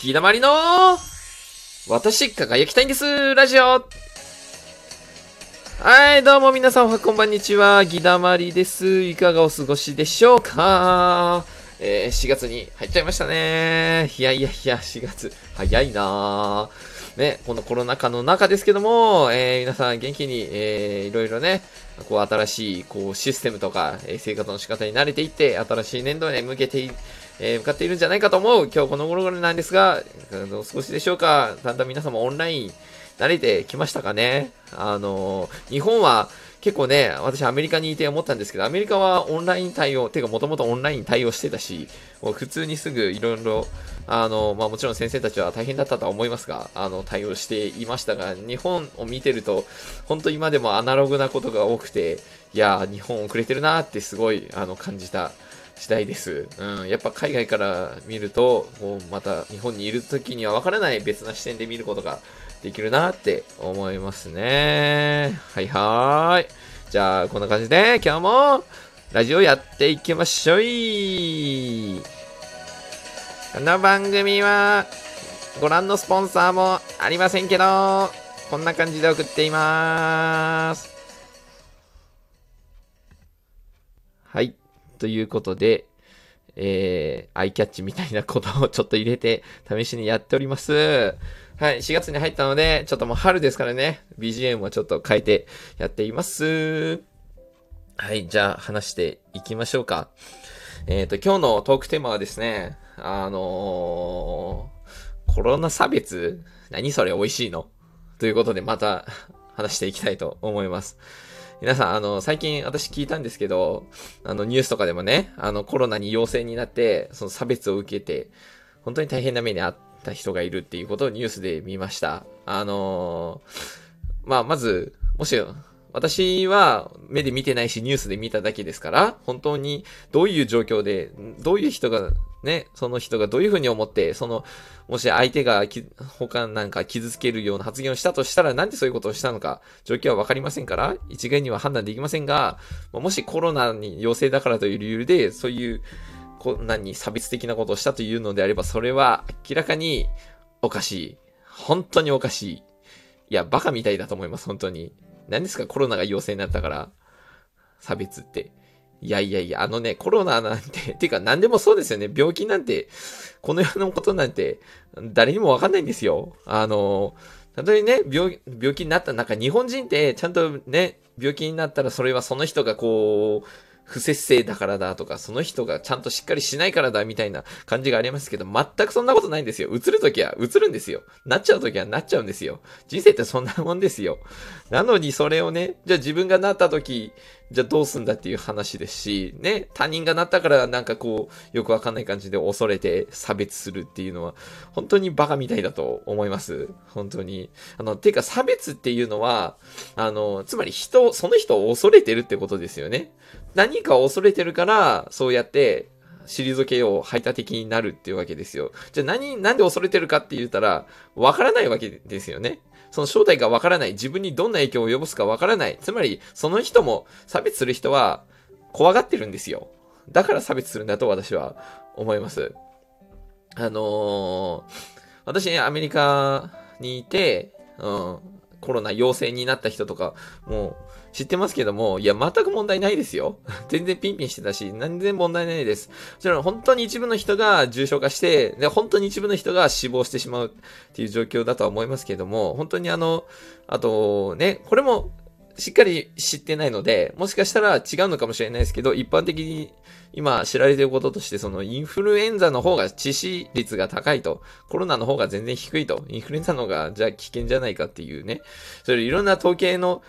ギだまりの私、輝きたいんですラジオはい、どうも皆さん、おはこんばんにちは。ギだまりです。いかがお過ごしでしょうか？えー、4月に入っちゃいましたね。いやいやいや、4月、早いなぁ。ね、このコロナ禍の中ですけども、えー、皆さん元気に、えー、いろいろね、こう新しい、こう、システムとか、えー、生活の仕方に慣れていって、新しい年度に向けてい、えー向かっているんじゃないかと思う今日この頃なんですが、どう少しでしょうか。だんだん皆様オンライン慣れてきましたかね。あの日本は結構ね、私アメリカにいて思ったんですけど、アメリカはオンライン対応、てかもともとオンライン対応してたし、もう普通にすぐいろいろ、あの、まあもちろん先生たちは大変だったとは思いますが、あの、対応していましたが、日本を見てると、本当今でもアナログなことが多くて、いや、日本遅れてるなーってすごい、あの、感じた次第です。うん、やっぱ海外から見ると、もうまた日本にいる時にはわからない別な視点で見ることができるなって思いますね。はいはーい。じゃあ、こんな感じで今日もラジオやっていきましょうい。この番組はご覧のスポンサーもありませんけど、こんな感じで送っています。はい。ということで、えー、アイキャッチみたいなことをちょっと入れて試しにやっております。はい、4月に入ったので、ちょっともう春ですからね、BGM をちょっと変えてやっています。はい、じゃあ話していきましょうか。えっ、と、今日のトークテーマはですね、あのー、コロナ差別？何それ？美味しいの？ということでまた話していきたいと思います。皆さん、あの、最近私聞いたんですけど、あの、ニュースとかでもね、あの、コロナに陽性になって、その差別を受けて、本当に大変な目に遭った人がいるっていうことをニュースで見ました。あのーまあ、まず、もし、私は目で見てないしニュースで見ただけですから、本当にどういう状況で、どういう人が、ね、その人がどういうふうに思って、その、もし相手が他なんか傷つけるような発言をしたとしたら、なんでそういうことをしたのか、状況はわかりませんから、一概には判断できませんが、もしコロナに陽性だからという理由で、そういう、こんなに差別的なことをしたというのであれば、それは明らかにおかしい。本当におかしい。いや、バカみたいだと思います、本当に。何ですか、コロナが陽性になったから、差別って。いやいやいや、あのね、コロナなんて、てか何でもそうですよね。病気なんて、この世のことなんて、誰にもわかんないんですよ。あの、たとえね、病、病気になった、なんか日本人って、ちゃんとね、病気になったらそれはその人がこう、不節制だからだとか、その人がちゃんとしっかりしないからだみたいな感じがありますけど、全くそんなことないんですよ。映るときは映るんですよ。なっちゃうときはなっちゃうんですよ。人生ってそんなもんですよ。なのにそれをね、じゃあ自分がなったとき、じゃあどうすんだっていう話ですし、ね、他人がなったからなんかこう、よくわかんない感じで恐れて差別するっていうのは、本当にバカみたいだと思います。本当に。あの、てか差別っていうのは、あの、つまり人、その人を恐れてるってことですよね。何かを恐れてるから、そうやって、退けよう、排他的になるっていうわけですよ。じゃあ何、なんで恐れてるかって言ったら、わからないわけですよね。その正体がわからない、自分にどんな影響を及ぼすかわからない。つまり、その人も、差別する人は、怖がってるんですよ。だから差別するんだと私は思います。あのー私、アメリカにいて、うん、コロナ陽性になった人とか、もう、知ってますけども、いや、全く問題ないですよ。全然ピンピンしてたし、全然問題ないです。もちろん、本当に一部の人が重症化して、で、本当に一部の人が死亡してしまうっていう状況だとは思いますけども、本当にあの、あと、ね、これも、しっかり知ってないので、もしかしたら違うのかもしれないですけど、一般的に今知られていることとして、そのインフルエンザの方が致死率が高いと、コロナの方が全然低いと、インフルエンザの方がじゃあ危険じゃないかっていうね、それいろんな統計の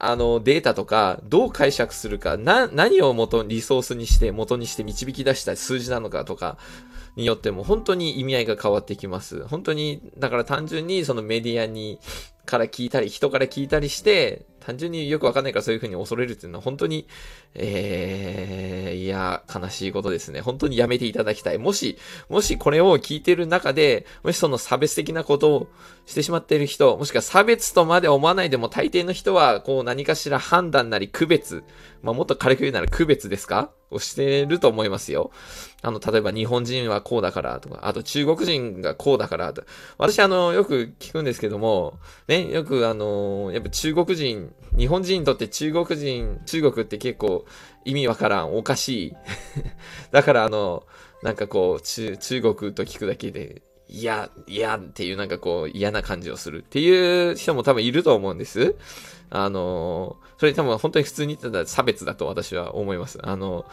あの、データとか、どう解釈するか、な、何を元、リソースにして、元にして導き出した数字なのかとか、によっても本当に意味合いが変わってきます。本当に、だから単純にそのメディアに、から聞いたり、人から聞いたりして、単純によくわかんないからそういう風に恐れるっていうのは本当に、えー、いや、悲しいことですね。本当にやめていただきたい。もし、もしこれを聞いてる中で、もしその差別的なことをしてしまっている人、もしくは差別とまで思わないでも大抵の人は、こう何かしら判断なり区別、まあもっと軽く言うなら区別ですか？をしてると思いますよ。あの、例えば日本人はこうだからとか、あと中国人がこうだからと。私あの、よく聞くんですけども、ね、よくあの、やっぱ中国人、日本人にとって中国人、中国って結構意味わからん、おかしい。だからあの、なんかこう、中、国と聞くだけで、いや、いやっていうなんかこう嫌な感じをするっていう人も多分いると思うんです。あの、それ多分本当に普通に言ったら差別だと私は思います。あの、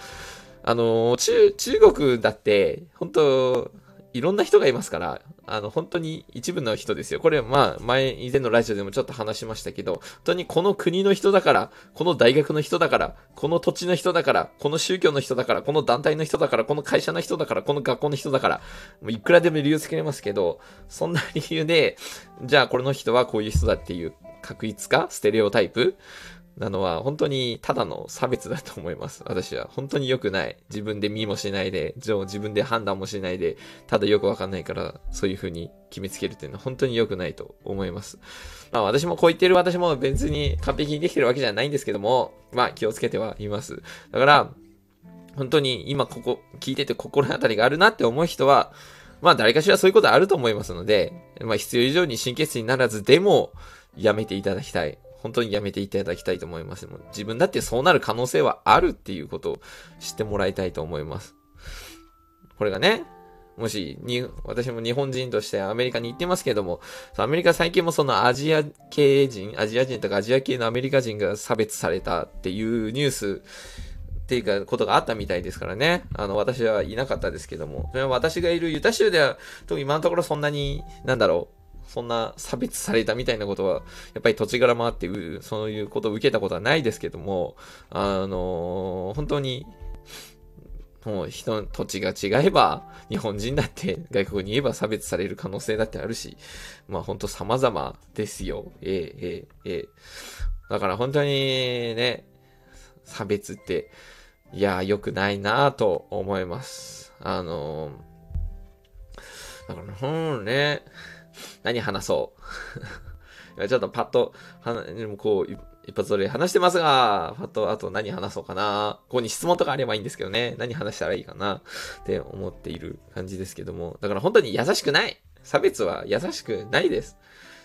あの、中、中国だって、本当いろんな人がいますから、あの、本当に一部の人ですよ。これ、まあ、前、以前のラジオでもちょっと話しましたけど、本当にこの国の人だから、この大学の人だから、この土地の人だから、この宗教の人だから、この団体の人だから、この会社の人だから、この学校の人だから、もういくらでも理由つけれますけど、そんな理由で、じゃあこれの人はこういう人だっていう確率かステレオタイプなのは本当にただの差別だと思います。私は本当に良くない。自分で見もしないで、自分で判断もしないで、ただよくわかんないからそういう風に決めつけるっていうのは本当に良くないと思います。まあ私もこう言ってる私も別に完璧にできてるわけじゃないんですけども、まあ気をつけてはいます。だから、本当に今ここ聞いてて心当たりがあるなって思う人は、まあ誰かしらそういうことあると思いますので、まあ必要以上に神経質にならずでもやめていただきたい。本当にやめていただきたいと思います。もう自分だってそうなる可能性はあるっていうことを知ってもらいたいと思います。これがね、もし、に、私も日本人としてアメリカに行ってますけども、アメリカ最近もそのアジア系人、アジア人とかアジア系のアメリカ人が差別されたっていうニュースっていうか、ことがあったみたいですからね。あの、私はいなかったですけども。それは私がいるユタ州では、今のところそんなに、なんだろう、そんな差別されたみたいなことは、やっぱり土地柄もあって、そういうことを受けたことはないですけども、あの、本当に、もう人土地が違えば、日本人だって外国に言えば差別される可能性だってあるし、まあ本当様々ですよ。ええええええ。だから本当にね、差別って、いや、良くないなぁと思います。あのー、だから、ほんね、何話そう ちょっとパッと、はこう、一発撮り話してますが、パッと、あと何話そうかな。ここに質問とかあればいいんですけどね。何話したらいいかな。って思っている感じですけども。だから本当に優しくない。差別は優しくないです。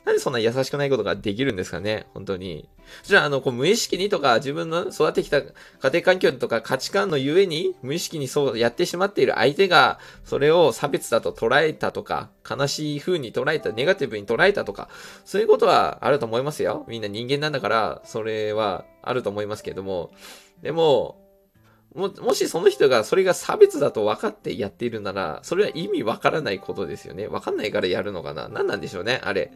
なんでそんな優しくないことができるんですかね？本当に。じゃあ、あの、こう無意識にとか、自分の育ってきた家庭環境とか価値観のゆえに、無意識にそうやってしまっている相手が、それを差別だと捉えたとか、悲しい風に捉えた、ネガティブに捉えたとか、そういうことはあると思いますよ。みんな人間なんだから、それはあると思いますけども。でも、も、もしその人がそれが差別だと分かってやっているなら、それは意味わからないことですよね。わかんないからやるのかな何なんでしょうね、あれ。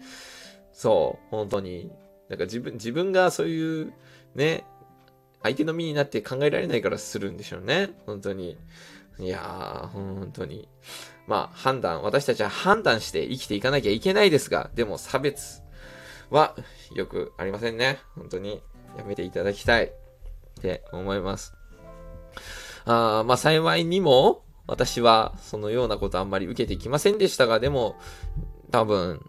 そう、本当に。なんか自分、自分がそういう、ね、相手の身になって考えられないからするんでしょうね。本当に。いやー、本当に。まあ、判断、私たちは判断して生きていかなきゃいけないですが、でも差別はよくありませんね。本当に。やめていただきたいって思います。あまあ幸いにも、私はそのようなことあんまり受けてきませんでしたが、でも、多分、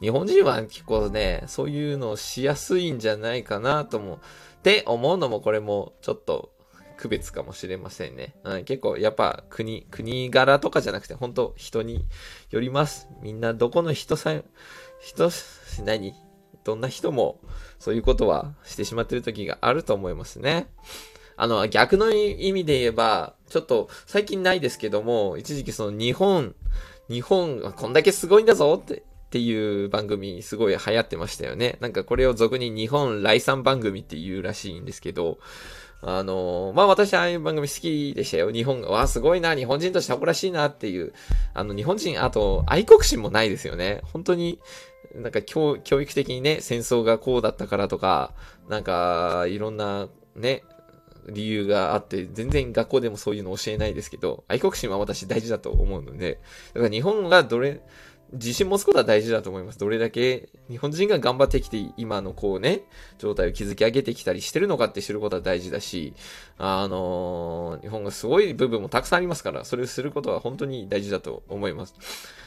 日本人は結構ね、そういうのをしやすいんじゃないかなと思う。って思うのもこれもちょっと区別かもしれませんね。うん、結構やっぱ国、国柄とかじゃなくて本当人によります。みんなどこの人さえ、人、何？どんな人もそういうことはしてしまってる時があると思いますね。あの、逆の意味で言えば、ちょっと最近ないですけども、一時期その日本、日本、こんだけすごいんだぞってっていう番組すごい流行ってましたよね。なんかこれを俗に日本来産番組っていうらしいんですけど、あの、まあ私ああいう番組好きでしたよ。日本が、わあすごいな、日本人として誇らしいなっていう、あの日本人、あと愛国心もないですよね。本当に、なんか教教育的にね、戦争がこうだったからとか、なんかいろんなね、理由があって、全然学校でもそういうの教えないですけど、愛国心は私大事だと思うので、だから日本がどれ、自信持つことは大事だと思います。どれだけ日本人が頑張ってきて、今のこうね、状態を築き上げてきたりしてるのかって知ることは大事だし、あのー、日本がすごい部分もたくさんありますから、それをすることは本当に大事だと思います。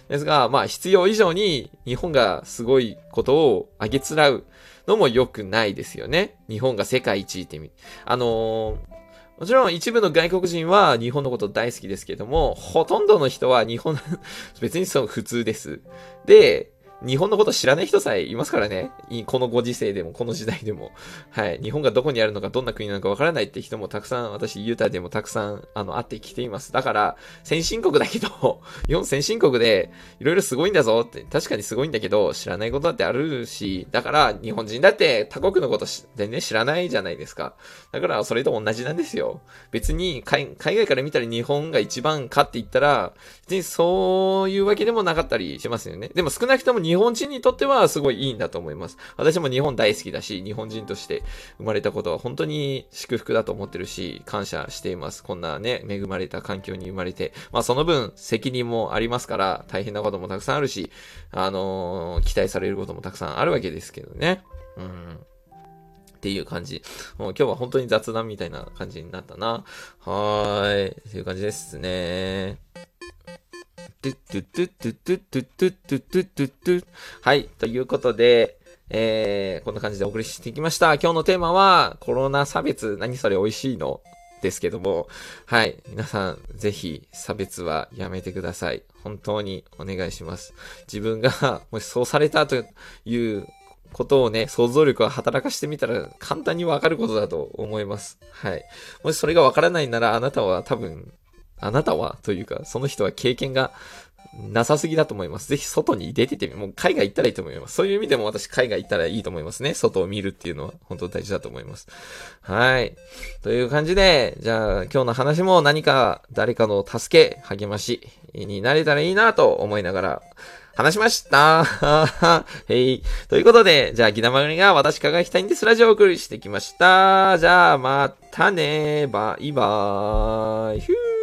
ですが、まあ、必要以上に日本がすごいことをあげつらうのも良くないですよね。日本が世界一って意味。あのーもちろん一部の外国人は日本のこと大好きですけども、ほとんどの人は日本 別にその普通です。で、日本のこと知らない人さえいますからね。このご時世でも、この時代でも。はい。日本がどこにあるのか、どんな国なのかわからないって人もたくさん、私、ユータでもたくさん、あの、会ってきています。だから、先進国だけど、日本先進国で、いろいろすごいんだぞって、確かにすごいんだけど、知らないことだってあるし、だから、日本人だって他国のこと全然知らないじゃないですか。だから、それと同じなんですよ。別に海、海外から見たら日本が一番かって言ったら、別にそういうわけでもなかったりしますよね。でも少なくとも日日本人にとってはすごいいいんだと思います。私も日本大好きだし、日本人として生まれたことは本当に祝福だと思ってるし、感謝しています。こんなね、恵まれた環境に生まれて。まあその分責任もありますから、大変なこともたくさんあるし、あのー、期待されることもたくさんあるわけですけどね。うん。っていう感じ。もう今日は本当に雑談みたいな感じになったな。はーい。っていう感じですね。トゥットゥトゥトゥトゥトゥトゥトゥトゥトゥトゥはい。ということで、えー、こんな感じでお送りしてきました。今日のテーマは、コロナ差別、何それ美味しいの？ですけども、はい。皆さん、ぜひ、差別はやめてください。本当にお願いします。自分が、もしそうされたということをね、想像力を働かしてみたら簡単にわかることだと思います。はい。もしそれがわからないならあなたは多分あなたはというか、その人は経験がなさすぎだと思います。ぜひ外に出ててみ、もう海外行ったらいいと思います。そういう意味でも私海外行ったらいいと思いますね。外を見るっていうのは本当大事だと思います。はい。という感じで、じゃあ今日の話も何か誰かの助け、励ましになれたらいいなと思いながら、話しました へい。ということで、じゃあ、ギタマグリが私輝きたいんですラジオをお送りしてきました。じゃあ、またねバイバーイ。